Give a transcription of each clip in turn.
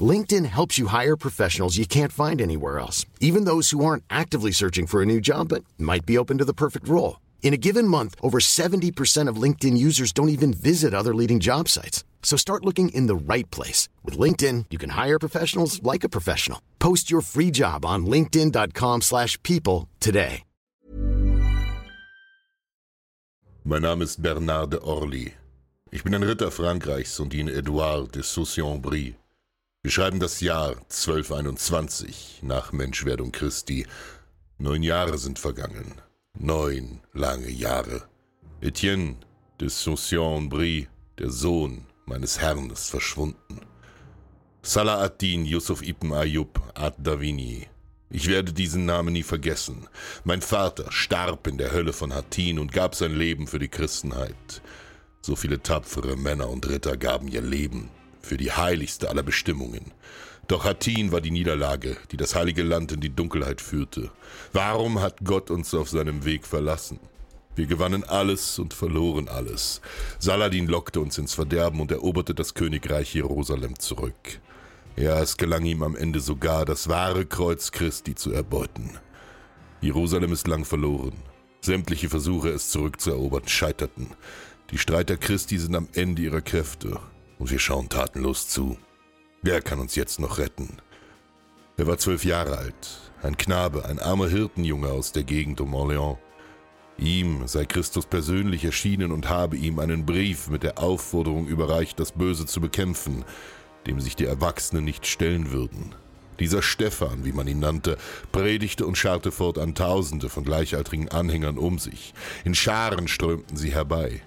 LinkedIn helps you hire professionals you can't find anywhere else, even those who aren't actively searching for a new job but might be open to the perfect role. In a given month, over 70% of LinkedIn users don't even visit other leading job sites. So start looking in the right place. With LinkedIn, you can hire professionals like a professional. Post your free job on linkedin.com slash people today. Mein Name ist Bernard de Orly. Ich bin ein Ritter Frankreichs und diene Edouard de Saussillon-Brie. Wir schreiben das Jahr 1221 nach Menschwerdung Christi. Neun Jahre sind vergangen. Neun lange Jahre. Etienne de Saussillon-Brie, der Sohn meines Herrn, ist verschwunden. Salah ad-Din Yusuf ibn Ayyub ad-Davini. Ich werde diesen Namen nie vergessen. Mein Vater starb in der Hölle von Hattin und gab sein Leben für die Christenheit. So viele tapfere Männer und Ritter gaben ihr Leben für die heiligste aller Bestimmungen. Doch Hattin war die Niederlage, die das heilige Land in die Dunkelheit führte. Warum hat Gott uns auf seinem Weg verlassen? Wir gewannen alles und verloren alles. Saladin lockte uns ins Verderben und eroberte das Königreich Jerusalem zurück. Ja, es gelang ihm am Ende sogar, das wahre Kreuz Christi zu erbeuten. Jerusalem ist lang verloren. Sämtliche Versuche, es zurückzuerobern, scheiterten. Die Streiter Christi sind am Ende ihrer Kräfte und wir schauen tatenlos zu. Wer kann uns jetzt noch retten? Er war zwölf Jahre alt, ein Knabe, ein armer Hirtenjunge aus der Gegend um Orléans. Ihm sei Christus persönlich erschienen und habe ihm einen Brief mit der Aufforderung überreicht, das Böse zu bekämpfen, dem sich die Erwachsenen nicht stellen würden. Dieser Stephan, wie man ihn nannte, predigte und scharte fortan Tausende von gleichaltrigen Anhängern um sich. In Scharen strömten sie herbei.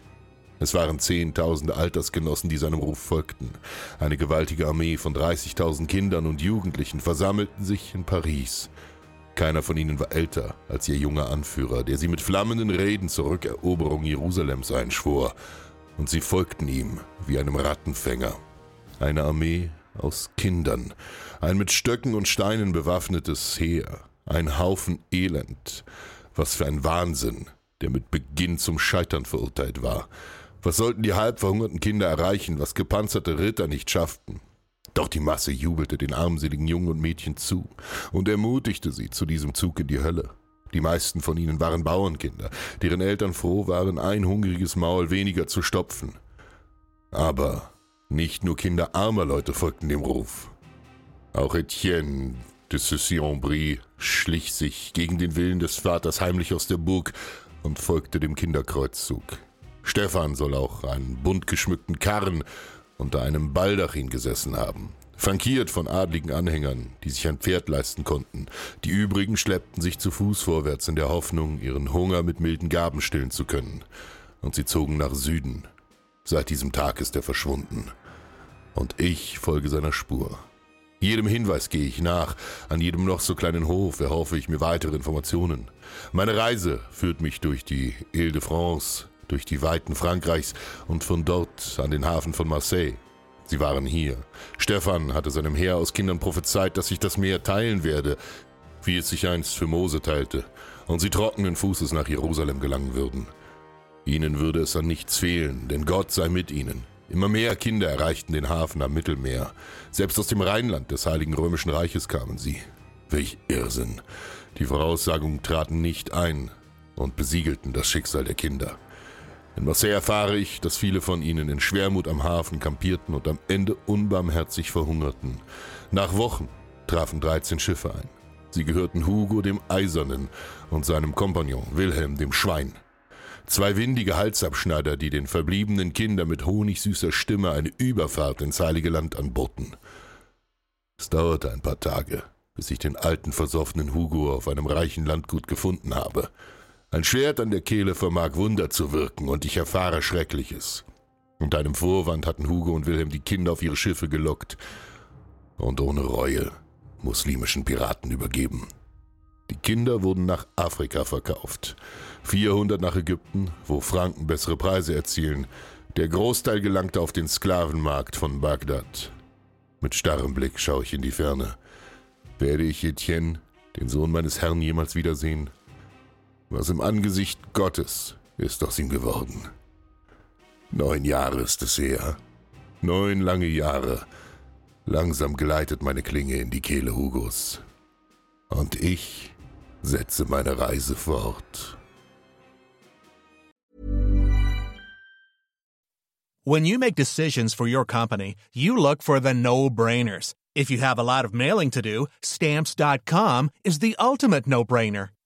Es waren zehntausende Altersgenossen, die seinem Ruf folgten. Eine gewaltige Armee von 30.000 Kindern und Jugendlichen versammelten sich in Paris. Keiner von ihnen war älter als ihr junger Anführer, der sie mit flammenden Reden zur Rückeroberung Jerusalems einschwor, und sie folgten ihm wie einem Rattenfänger. Eine Armee aus Kindern, ein mit Stöcken und Steinen bewaffnetes Heer, ein Haufen Elend. Was für ein Wahnsinn, der mit Beginn zum Scheitern verurteilt war. Was sollten die halb verhungerten Kinder erreichen, was gepanzerte Ritter nicht schafften? Doch die Masse jubelte den armseligen Jungen und Mädchen zu und ermutigte sie zu diesem Zug in die Hölle. Die meisten von ihnen waren Bauernkinder, deren Eltern froh waren, ein hungriges Maul weniger zu stopfen. Aber nicht nur Kinder armer Leute folgten dem Ruf. Auch Etienne de Saussillon-Brie schlich sich gegen den Willen des Vaters heimlich aus der Burg und folgte dem Kinderkreuzzug. Stefan soll auch einen bunt geschmückten Karren unter einem Baldachin gesessen haben, flankiert von adligen Anhängern, die sich ein Pferd leisten konnten. Die übrigen schleppten sich zu Fuß vorwärts in der Hoffnung, ihren Hunger mit milden Gaben stillen zu können. Und sie zogen nach Süden. Seit diesem Tag ist er verschwunden. Und ich folge seiner Spur. Jedem Hinweis gehe ich nach, an jedem noch so kleinen Hof erhoffe ich mir weitere Informationen. Meine Reise führt mich durch die Ile-de-France, durch die Weiten Frankreichs und von dort an den Hafen von Marseille. Sie waren hier. Stefan hatte seinem Heer aus Kindern prophezeit, dass sich das Meer teilen werde, wie es sich einst für Mose teilte, und sie trockenen Fußes nach Jerusalem gelangen würden. Ihnen würde es an nichts fehlen, denn Gott sei mit ihnen. Immer mehr Kinder erreichten den Hafen am Mittelmeer. Selbst aus dem Rheinland des Heiligen Römischen Reiches kamen sie. Welch Irrsinn. Die Voraussagungen traten nicht ein und besiegelten das Schicksal der Kinder. In Marseille erfahre ich, dass viele von ihnen in Schwermut am Hafen kampierten und am Ende unbarmherzig verhungerten. Nach Wochen trafen 13 Schiffe ein. Sie gehörten Hugo dem Eisernen und seinem Kompagnon Wilhelm dem Schwein. Zwei windige Halsabschneider, die den verbliebenen Kindern mit honigsüßer Stimme eine Überfahrt ins Heilige Land anboten. Es dauerte ein paar Tage, bis ich den alten versoffenen Hugo auf einem reichen Landgut gefunden habe. Ein Schwert an der Kehle vermag Wunder zu wirken, und ich erfahre Schreckliches. Unter einem Vorwand hatten Hugo und Wilhelm die Kinder auf ihre Schiffe gelockt und ohne Reue muslimischen Piraten übergeben. Die Kinder wurden nach Afrika verkauft. 400 nach Ägypten, wo Franken bessere Preise erzielen. Der Großteil gelangte auf den Sklavenmarkt von Bagdad. Mit starrem Blick schaue ich in die Ferne. Werde ich Etienne, den Sohn meines Herrn, jemals wiedersehen? Was im Angesicht Gottes ist aus ihm geworden? Neun Jahre ist es her. Neun lange Jahre. Langsam gleitet meine Klinge in die Kehle Hugos. Und ich setze meine Reise fort. When you make decisions for your company, you look for the no-brainers. If you have a lot of mailing to do, stamps.com is the ultimate no-brainer.